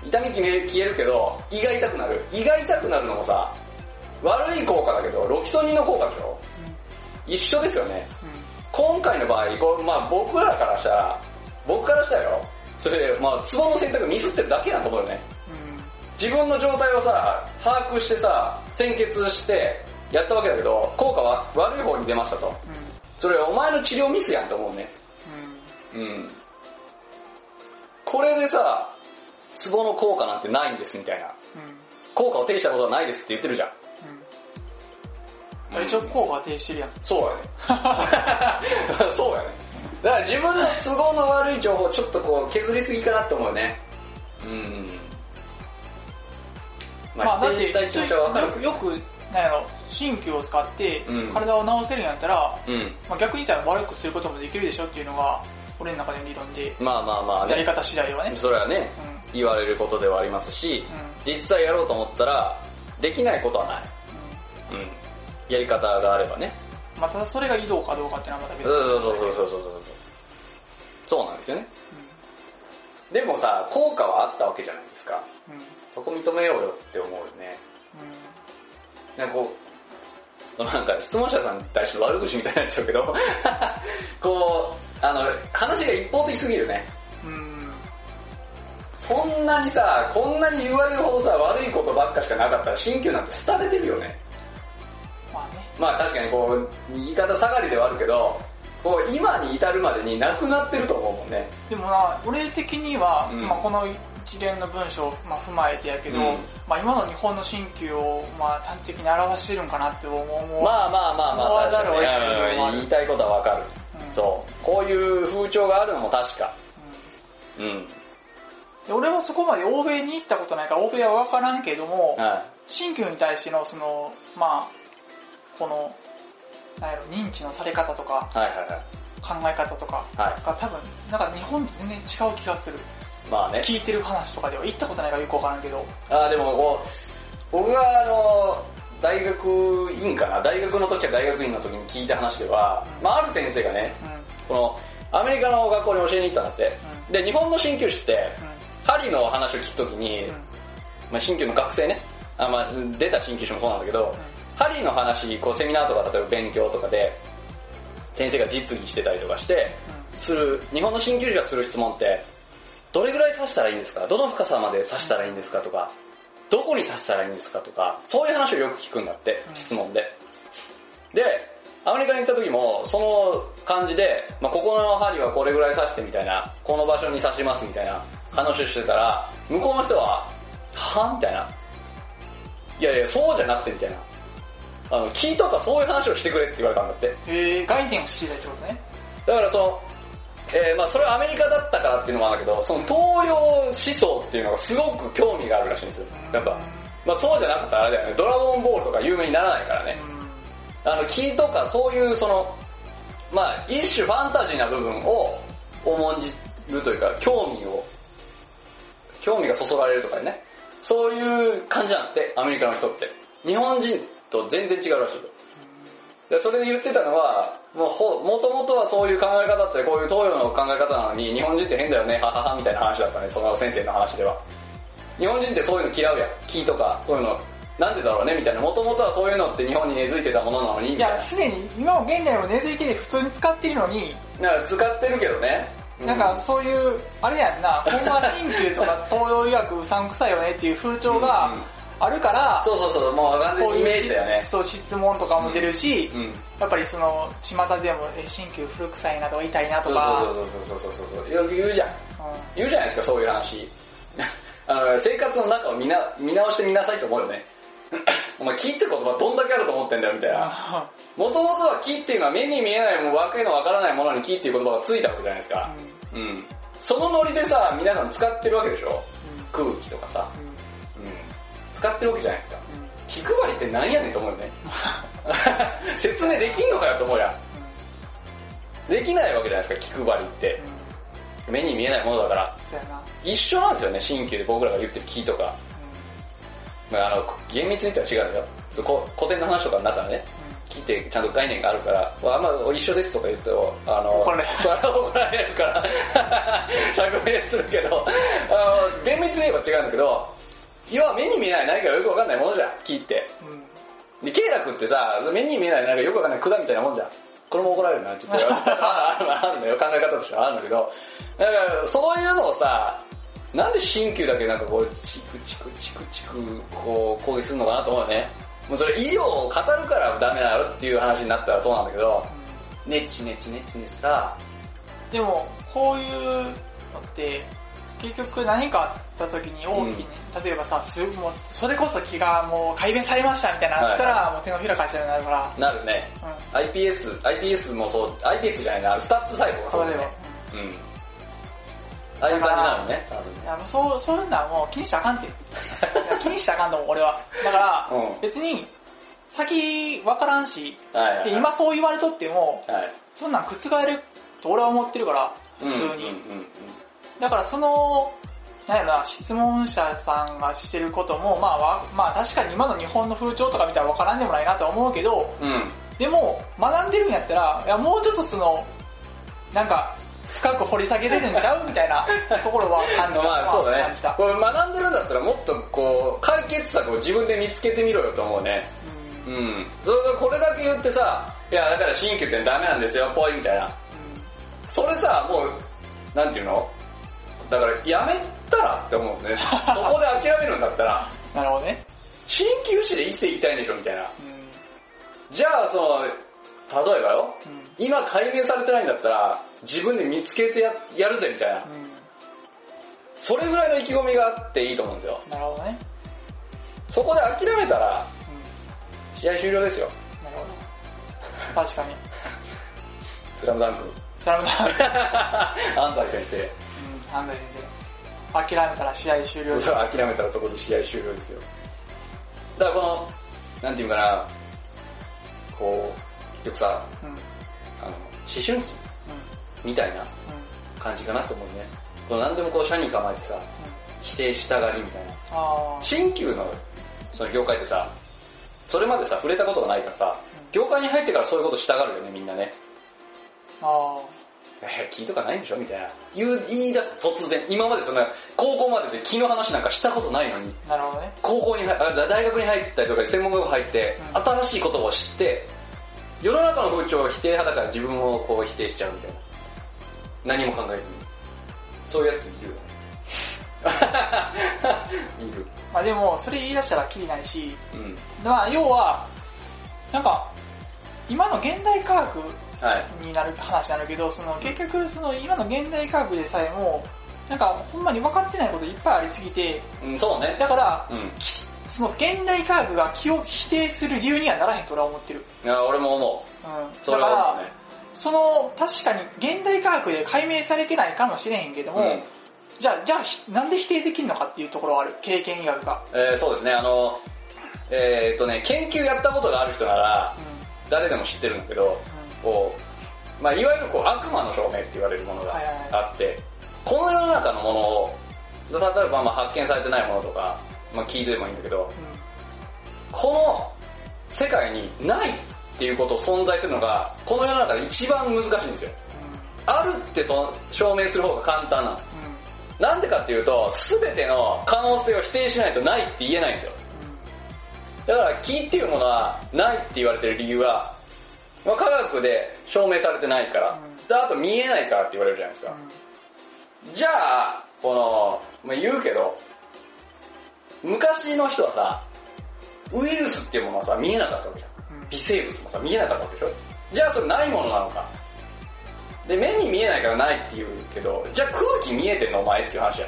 痛み消えるけど、胃が痛くなる。胃が痛くなるのもさ、悪い効果だけど、ロキソニンの効果でしょ？一緒ですよね。うん。今回の場合、こうまあ僕らからしたら、僕からしたらよ、それで、まあ、ツボの選択ミスってるだけだと思うよね。自分の状態をさ、把握してさ、先決して、やったわけだけど、効果は悪い方に出ましたと。うん。それお前の治療ミスやんと思うね。うん。うん。これでさ、ツボの効果なんてないんですみたいな。うん。効果を呈したことはないですって言ってるじゃん。うん。一応効果は停止してるやん。そうやね。そうやね。だから自分の都合の悪い情報をちょっとこう削りすぎかなって思うね。うん。まあ、まあだって、否定したい気持ちはわかるけど。よく、なんやろ、鍼灸を使ってうん体を治せるんやったら、うん。まあ、逆に言ったら悪くすることもできるでしょっていうのが、俺の中での理論で、まあまあまあね。やり方次第ではね。それはね、うん。言われることではありますし、うん。実際やろうと思ったら、できないことはない。うん。うん。やり方があればね。まあ、ただそれが移動かどうかっていうのはまた別そうそうそうそうそうそうそう。そうなんですよね。でもさ、効果はあったわけじゃないですか。うん。うん。そこ認めようよって思うよね。なんかこう、なんか質問者さんに対して悪口みたいになっちゃうけど、こう、あの、話が一方的すぎるね。うん。うん。そんなにさ、こんなに言われるほどさ、悪いことばっかしかなかったら、新旧なんて廃れてるよね。まあ確かにこう、言い方下がりではあるけど、こう、今に至るまでになくなってると思うもんね。でもな、俺的には、うんまあこの一連の文章を、まあ、踏まえてやけど、うんまあ今の日本の新旧を、まあ端的に表してるんかなって思う。まあまあまあまあ、思わざるを得言いたいことはわかる。うんそう。こういう風潮があるのも確か。うんうん。で俺はそこまで欧米に行ったことないから、欧米はわからんけども、は新旧に対してのその、まあこの、なんやろ、認知のされ方とか、い。はいはいはい。考え方とかはい。が多分、なんか日本と全然違う気がする。まあね。聞いてる話とかでは行ったことないからよくわからんけど、あーでもこう、僕があの、大学院かな大学の時は大学院の時に聞いた話では、まあある先生がね、うん、うん、この、アメリカの学校に教えに行ったんだって。で、日本の鍼灸師って、針の話を聞くときに、うん、まあ鍼灸の学生ね、あまあ出た鍼灸師もそうなんだけど、針の話、こうセミナーとか例えば勉強とかで、先生が実技してたりとかして、する、日本の鍼灸師がする質問って、どれぐらい刺したらいいんですか？どの深さまで刺したらいいんですか？とか、どこに刺したらいいんですか？とか、そういう話をよく聞くんだってう、ん質問で。で、アメリカに行った時も、その感じで、まあ、ここの針はこれぐらい刺してみたいな、この場所に刺しますみたいな話をしてたら、向こうの人は、はみたいな。いやいや、そうじゃなくてみたいな。あの、聞いとかそういう話をしてくれって言われたんだって。えー、概念を知りたいってことね。だからその、えーまあそれはアメリカだったからっていうのもあるんだけど、その東洋思想っていうのがすごく興味があるらしいんですよ。やっぱ。まあそうじゃなかったらあれだよね、ドラゴンボールとか有名にならないからね。あの、木とかそういうその、まあ一種ファンタジーな部分を重んじるというか、興味を、興味がそそられるとかね。そういう感じなんて、アメリカの人って。日本人と全然違うらしいよ。でそれで言ってたのは、もうほ、もともとはそういう考え方って、こういう東洋の考え方なのに、日本人って変だよね、ははは、みたいな話だったね、その先生の話では。日本人ってそういうの嫌うやん。木とか、そういうの、なんでだろうね、みたいな。もともとはそういうのって日本に根付いてたものなのに、みいや、。すでに今も現代も根付いてて普通に使ってるのに、なんか使ってるけどね。うなんかそういう、あれやんな、ほんま鍼灸とか東洋医学うさんくさいよねっていう風潮があるから、そうそうそう、もう完全にイメージだよね。そう質問とかも出るし、うん。やっぱりその、巷でも、え、鍼灸古臭いなとか痛いなとか、そうそうそうそうそうそう。よく言うじゃん。うん言うじゃないですか、そういう話。あの、生活の中を見な見直してみなさいと思うよね。お前、木って言葉どんだけあると思ってんだよ、みたいな。もともとは木っていうのは目に見えないもうわけのわからないものに木っていう言葉がついたわけじゃないですか。うん。そのノリでさ、皆さん使ってるわけでしょ空気とかさ。うん。使ってるわけじゃないですか。気配りって何やねんと思うよね。説明できんのかよと思うやん。できないわけじゃないですか、気配りって。目に見えないものだから。一緒なんですよね、新旧で僕らが言ってる木とか。まあ、あの、厳密に言ったら違うんだよ。古典の話とかになったらね、木ってちゃんと概念があるから、あんま一緒ですとか言うと、あの、怒られ怒られるから、釈明するけど、あの、厳密に言えば違うんだけど、要は目に見えない何かよくわかんないものじゃん、木って。うん。うん。で、経楽ってさ、目に見えないなんかよくわかんない管みたいなもんじゃん。これも怒られるな、ちょっと。あるあるんだよ、考え方としてはあるんだけど。だから、そういうのをさ、なんで鍼灸だけなんかこう、チクチクチクチク、こう、攻撃するのかなと思うよね。もうそれ医療を語るからダメなのっていう話になったらそうなんだけど、ねちねちねちねちさ、でも、こういうのって、結局何かあった時に大きいね、例えばさ、すもうそれこそ気がもう改弁されましたみたいなのあったら、もう手のひら返しになるから、なるね。うん。iPS、iPS もそう、iPS じゃないな、 STAP細胞がそうだよね。。うん。ああいう感じなのね、いやもうそう、そういうのはもう気にしたらあかんって。気にしたらあかんと思う、俺は。だから、うん別に、先分からんし、はいはい今そう言われとっても、はい。そんなん覆ると俺は思ってるから、普通に。うんうんうんだからその、なんやろな、質問者さんがしてることも、まあわ、まあ確かに今の日本の風潮とか見たら分からんでもないなとは思うけど、うん。うん。でも、学んでるんやったら、いや、もうちょっとその、なんか、深く掘り下げれるんちゃう？みたいな ところは感じた。まあそうだね。これ学んでるんだったらもっとこう、解決策を自分で見つけてみろよと思うね。うんうん。それがこれだけ言ってさ、いやだから新旧ってダメなんですよ、ぽいみたいな。それさ、もう、なんていうの？だからやめたらって思うね。そこで諦めるんだったら、なるほどね。鍼灸師で生きていきたいんでしょみたいな。うんじゃあその、例えばよ、うん今解明されてないんだったら、自分で見つけてややるぜみたいな。うそれぐらいの意気込みがあっていいと思うんですよ。ん。なるほどね。そこで諦めたら、う試合終了ですよ。ん。なるほど。確かに。スラムダンク。スラムダンク。安西先生。うん、なんだ先生。諦めたら試合終了です。そう諦めたらそこで試合終了ですよ。だからこの、なんていうかな、こう、結局さ、うん。うん。あの、思春期みたいなうん。感じかなと思うね。この何でもこう、社に構えてさ、否定したがりみたいな。あ新旧の、その業界ってさ、それまでさ、触れたことがないからさ、業界に入ってからそういうことしたがるよね、みんなね。あ。あえー、聞いとかないんでしょ？みたいな。言う、言い出す突然。今までそんな、高校までで気の話なんかしたことないのに、あ。なるほどね。高校に大学に入ったりとか専門学校入って、うん新しい言葉を知って、世の中の風潮を否定派だから自分をこう否定しちゃうみたいな。何も考えずに。そういうやついるよね。いる。まあでも、それ言い出したらきりないし、うん。まあ要は、なんか、今の現代科学はい。になる話になるけど、その結局その今の現代科学でさえも、なんかほんまに分かってないこといっぱいありすぎて、うん、そうね。だから、うん。その現代科学が気を否定する理由にはならへんと俺は思ってる。いや、俺も思う。うん。それだからはね。その、確かに現代科学で解明されてないかもしれへんけども、うんじゃあ、じゃあひ、なんで否定できるのかっていうところはある？経験医学が。えーそうですね、あの、えーっとね、研究やったことがある人なら、う誰でも知ってるんだけど、こう、まあいわゆるこう悪魔の証明って言われるものがあって、この世の中のものを、例えばまあ発見されてないものとか、まあ聞いてもいいんだけど。この世界にないっていうことを存在するのが、この世の中で一番難しいんですよ。あるってその証明する方が簡単なの。うん。なんでかっていうと、すべての可能性を否定しないとないって言えないんですよ。だから、木っていうものはないって言われてる理由は、まあ、科学で証明されてないから、うんであと見えないからって言われるじゃないですか。じゃあ、この、まあ、言うけど、昔の人はさ、ウイルスっていうものはさ、見えなかったわけじゃん。うん。微生物もさ、見えなかったわけでしょじゃあそれないものなのか。で、目に見えないからないって言うけど、じゃあ空気見えてんのお前っていう話や。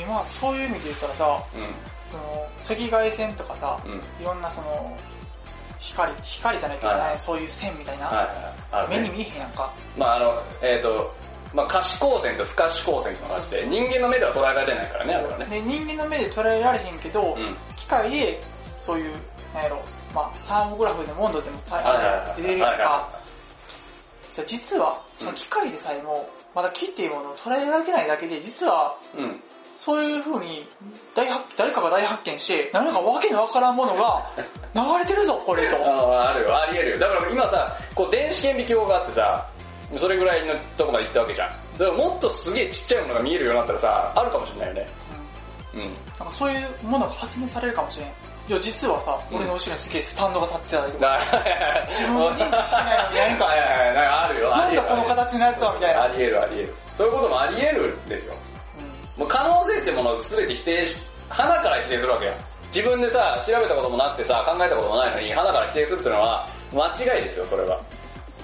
今、そういう意味で言ったらさ、うその、赤外線とかさ、ん。うん。いろんなその、光、光じゃないけどね、はいはいそういう線みたいな、はいね目に見えへんやんか。まああの、えっ、と、まあ可視光線と不可視光線っていうのがあって、人間の目では捉えられないからね、あれはね。で、人間の目で捉えられへんけど、うん。機械で、そういう、なんやろ、まあ、サーモグラフでも温度でも。出れるやんか。じゃあ実は、その機械でさえも、まだ木っていうものを捉えられてないだけで、実は。うん。そういう風に大発、誰かが大発見して、何かわけのわからんものが流れてるぞ、これと。あの、あるよ、あり得るよ。だから今さ、こう電子顕微鏡があってさ、それぐらいのとこまで行ったわけじゃん。だからもっとすげえちっちゃいものが見えるようになったらさ、あるかもしれないよね。うん。なんかそういうものが発明されるかもしれん。いや、実はさ、うん俺の後ろにすげえスタンドが立ってたりとか、だ 自分の認知しないのに何かはいはいはい、なんかあるよ。なんだこの形のやつはみたいな。あり得るあり得る。そういうこともあり得るんですよ。もう可能性ってものを全て否定し、花から否定するわけよ。自分でさ、調べたこともなくてさ、考えたこともないのに、花から否定するっていうのは、間違いですよ、それは。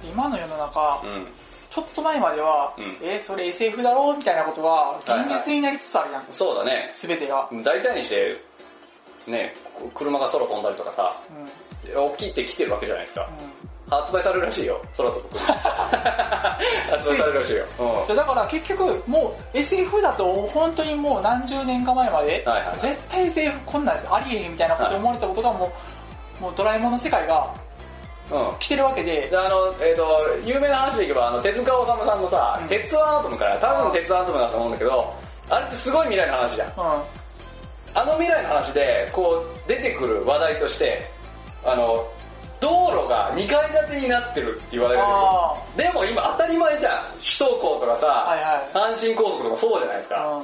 今の世の中、うん。ちょっと前までは、うんえーそれ SF だろ？うみたいなことが現実になりつつあるやん。そうだね。すべてが。大体にして、ね、こ車が空飛んだりとかさ、うん。大きいって来てるわけじゃないですか。うん発売されるらしいよ、空飛ぶ車。発売されるらしいよ。うん。だから結局、もう SF だと本当にもう何十年か前まで、はいはい絶対 SF こんなんありえへんみたいなこと思われたことがもう、もうドラえもんの世界がうん。来てるわけで、で、あの、えっ、と、有名な話でいけば、あの、手塚治虫さんのさ、うん鉄腕アトムから、多分鉄腕アトムだと思うんだけど、あれってすごい未来の話じゃん。うん。あの未来の話で、こう、出てくる話題として、あの、道路が2階建てになってるっていう話題があ出てくる。でも今当たり前じゃん。首都高とかさ、はいはい。阪神高速とかそうじゃないですか。うん。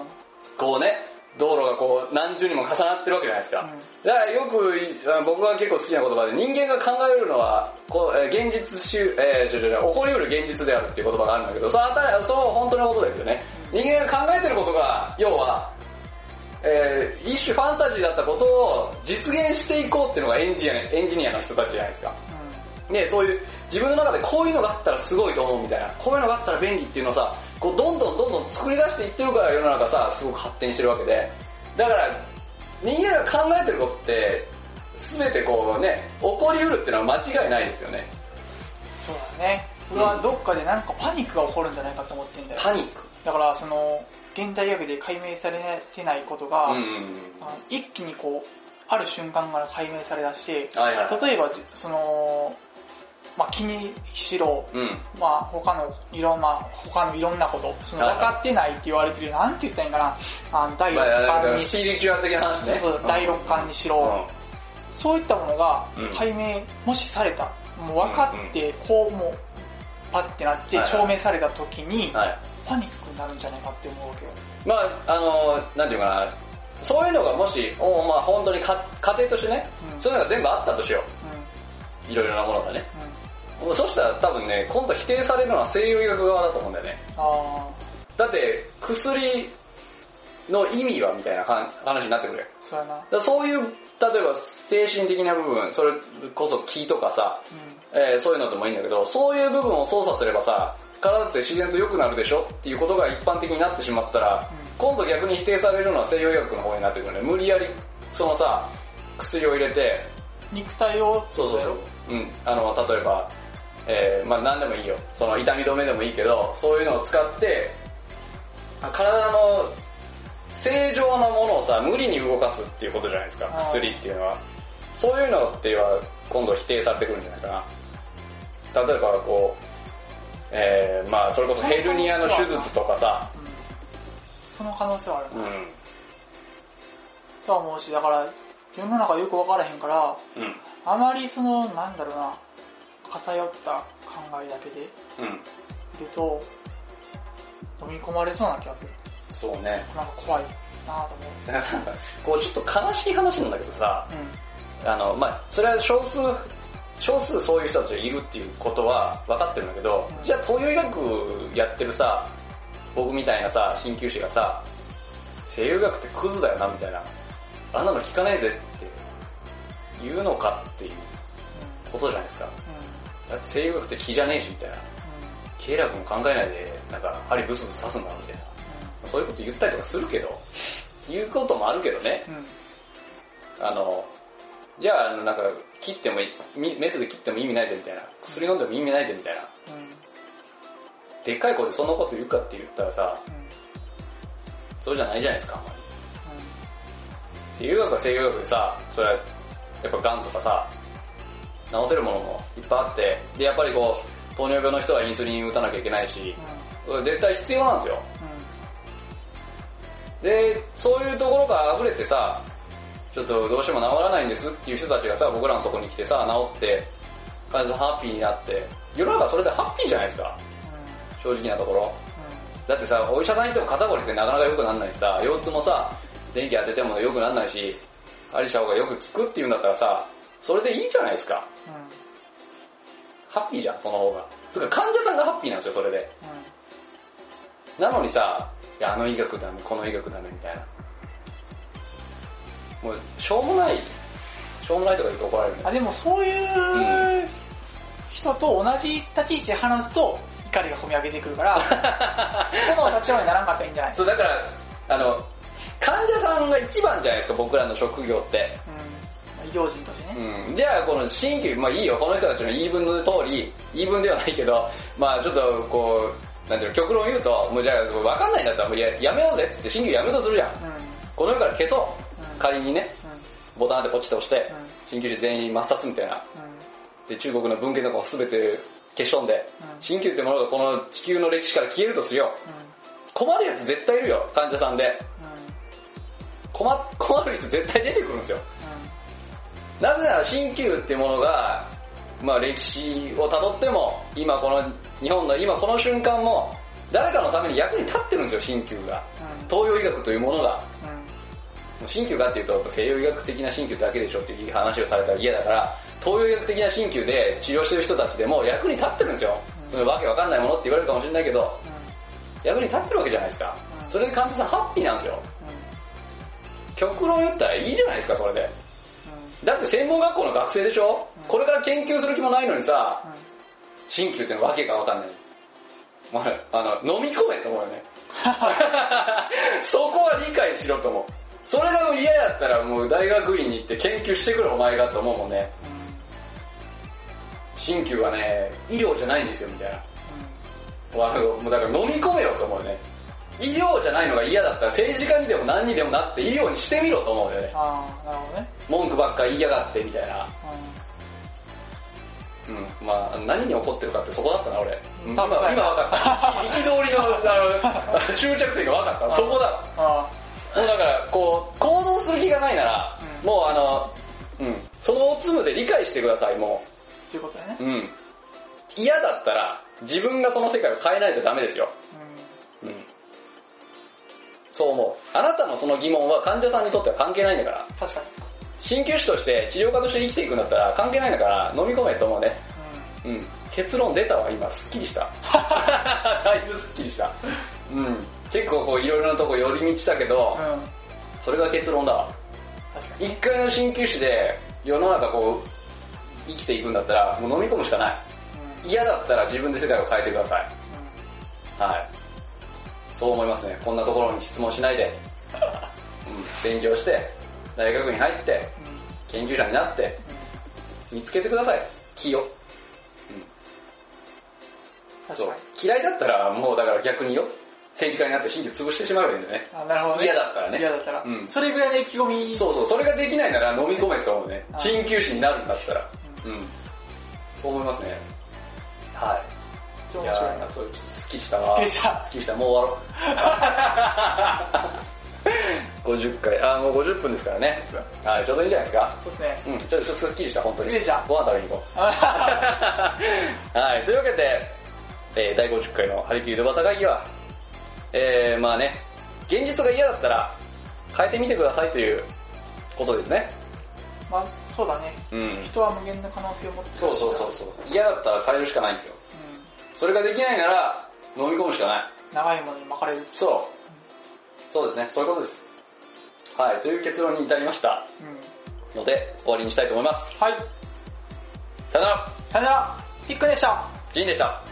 こうね、道路がこう何重にも重なってるわけじゃないですか。うんだからよくあ僕が結構好きな言葉で人間が考えるのはこう、えー現実しゅ、えー、ちょちょちょ起こりうる現実であるっていう言葉があるんだけど、それは当たりそう本当のことですよね。人間が考えてることが、要は、えー一種ファンタジーだったことを実現していこうっていうのがエンジニアエンジニアの人たちじゃないですか。ね、そういう自分の中でこういうのがあったらすごいと思うみたいな、こういうのがあったら便利っていうのをさ、こうどんどんどんどん作り出していってるから世の中さ、すごく発展してるわけで。だから、人間が考えてることって、すべてこうね、起こりうるっていうのは間違いないですよね。そうだね。俺はどっかでなんかパニックが起こるんじゃないかと思ってんだよ。パニック。だからその、現代医学で解明されてないことが、うんうんうん。一気にこう、ある瞬間から解明されだして、はいはい。例えば、その、まあ、気にしろ、うん。まあ、他の、いろんな、他のいろんなこと、そのはい分かってないって言われてる、なんて言ったらいいんかな、あの、第まあ、六だか感にしらスピリチュアル的な話ね。第六感にしろ、そういったものがうん。解明、もしされた、もう分かって、こうもう、パッてなって証明された時に。パニック。になるんじゃないかって思うわけよ。まあ、あの、なんていうかな、そういうのがもし、おまあ本当にか家庭としてね、うんそういうのが全部あったとしようう。いろいろなものがね。ん。うん。そしたら多分ね、今度否定されるのは西洋医学側だと思うんだよね。あだって、薬の意味はみたいな話話になってくるよ。ー、そう。だそういう、例えば精神的な部分、それこそ気とかさ、うえーそういうのでもいいんだけど、そういう部分を操作すればさ、体って自然と良くなるでしょっていうことが一般的になってしまったら、うん今度逆に否定されるのは西洋医学の方になってくるね。無理やり、そのさ、薬を入れて、ん。肉体を、そうそうそう。うん。あの、例えば、えー、まあ何でもいいよ。その痛み止めでもいいけど、そういうのを使って、体の正常なものをさ、無理に動かすっていうことじゃないですか、薬っていうのは。そういうのっては今度否定されてくるんじゃないかな。例えばこう、えー、まあそれこそヘルニアの手術とかさ、うんその可能性はあるな。うん、とは思うし、だから、世の中よく分からへんから、うん、あまりその、なんだろうな、偏った考えだけでいうん。ると、飲み込まれそうな気がする。そうね。なんか怖いなぁと思う。こうちょっと悲しい話なんだけどさ、うあの、まあそれは少数、少数そういう人たちがいるっていうことは分かってるんだけど、うんじゃあ東洋医学やってるさ、僕みたいなさ、鍼灸師がさ、西洋医学ってクズだよなみたいな、あんなの聞かねえぜって言うのかっていうことじゃないですか。だって西洋医学って気じゃねえしみたいな。経絡も考えないで、なんか針ブスブス刺すんだみたいな。そういうこと言ったりとかするけど、言うこともあるけどね。あの、じゃあ、あの、なんか、切ってもいい、みメスで切っても意味ないぜみたいな。薬飲んでも意味ないぜみたいな。うん。でっかい声でそんなこと言うかって言ったらさ、そうじゃないじゃないですか、あんまり。西洋学は西洋学でさ、それは、やっぱ癌とかさ、治せるものもいっぱいあって、で、やっぱりこう、糖尿病の人はインスリン打たなきゃいけないし、それ絶対必要なんですよ。で、そういうところが溢れてさ、ちょっとどうしても治らないんですっていう人たちがさ、僕らのところに来てさ、治って、患者さんハッピーになって、世の中それでハッピーじゃないですか、正直なところ。だってさ、お医者さんに行っても肩こりってなかなか良くならないしさ、腰痛もさ、電気当てても良くならないし、針した方がよく効くっていうんだったらさ、それでいいじゃないですか。ハッピーじゃん、その方が。つうか患者さんがハッピーなんですよ、それで。なのにさ、いや、あの医学ダメ、この医学ダメみたいな。もう、しょうもない、しょうもないとか言って怒られるねあ、でもそういう人と同じ立ち位置で話すと怒りが込み上げてくるから、この立場にならんかったらいいんじゃない？そう、だから、あの、患者さんが一番じゃないですか、僕らの職業って。うん。医療人としてね。うん。じゃあ、この新旧、まあいいよ、この人たちの言い分の通り、言い分ではないけど、まあちょっと、こう、なんていうの、極論言うと、もうじゃあ、わかんないんだったら、もうややめようぜっつって、新旧やめようとするじゃん。うん。この世から消そう。うん仮にね、ボタンでポチッと押して、うん新旧師全員抹殺みたいな。うん。で、中国の文献とかも全て消し飛んで、うん新旧ってものがこの地球の歴史から消えるとするよ。困るやつ絶対いるよ、患者さんで。困困る人絶対出てくるんですよ。なぜなら新旧ってものが、まあ歴史を辿っても、今この、日本の今この瞬間も、誰かのために役に立ってるんですよ、新旧が。東洋医学というものが。新旧がっていうと、西洋医学的な新旧だけでしょっていう話をされたら嫌だから、東洋医学的な新旧で治療してる人たちでも役に立ってるんですよ。そのわけわかんないものって言われるかもしれないけど、役に立ってるわけじゃないですか。それで患者さんハッピーなんですよ。極論言ったらいいじゃないですか、それで。だって専門学校の学生でしょ？これから研究する気もないのにさ、新旧ってのわけがわかんない。まあ、あの、飲み込めと思うよね。そこは理解しろと思う。それが嫌やったらもう大学院に行って研究してくれお前がと思うもんね。新旧はね、医療じゃないんですよみたいな。わもうだから飲み込めよと思うよね。医療じゃないのが嫌だったら政治家にでも何にでもなって医療にしてみろと思うよね。ああ、なるほどね。文句ばっかり言いやがってみたいな。うん、まあ何に怒ってるかってそこだったな俺。うん今、今分かった。憤りのあの終着点が分かった。そこだ。あもうだから、こう、行動する気がないなら、うんもうあの、うん、そのおつむで理解してください、もあ、ということだね。う。うん。嫌だったら、自分がその世界を変えないとダメですよ。うん。そう思う。あなたのその疑問は患者さんにとっては関係ないんだから。確かに。鍼灸師として治療家として生きていくんだったら関係ないんだから飲み込めと思うね。うん。結論出たわ、今。すっきりした。だいぶすっきりした。うん。結構こういろいろなとこ寄り道したけど、うん。うん。それが結論だわ。確かに。一回の鍼灸師で世の中こう生きていくんだったらもう飲み込むしかない。うん。嫌だったら自分で世界を変えてください。はい。そう思いますね。こんなところに質問しないで、うん、勉強して、大学に入って、うん。研究者になって、見つけてください。木を。うん。そう確かに。嫌いだったらもうだから逆によ、政治家になって神経潰してしまえばいいんだよね。あ、なるほどね。嫌だったらね。嫌だったら。うんそれぐらいの意気込み。そうそう、それができないなら飲み込めと思うね。あ鍼灸師になるんだったら。うん。そう思いますね。はい。いやそういう、すっきりしたわ。すっきりしたすっきりした。もう終わろう。50回、あー、もう50分ですからね。はい、ちょうどいいんじゃないですか。そうですね。うん、ちょっとすっきりした、本当に。すっきりしたご飯食べに行こう。はい、というわけで、えー、第50回の張り切りドバタ会議は、えー、まあね、現実が嫌だったら変えてみてくださいということですね。まあ、そうだね。うん。人は無限の可能性を持ってるそうそうそうそう。嫌だったら変えるしかないんですよ。うん。それができないなら飲み込むしかない。長いものに巻かれる。そう。そうですね、そういうことです。はい、という結論に至りましたうん。ので、終わりにしたいと思います。はい。さよなら、さよなら、ピックでした。ジンでした。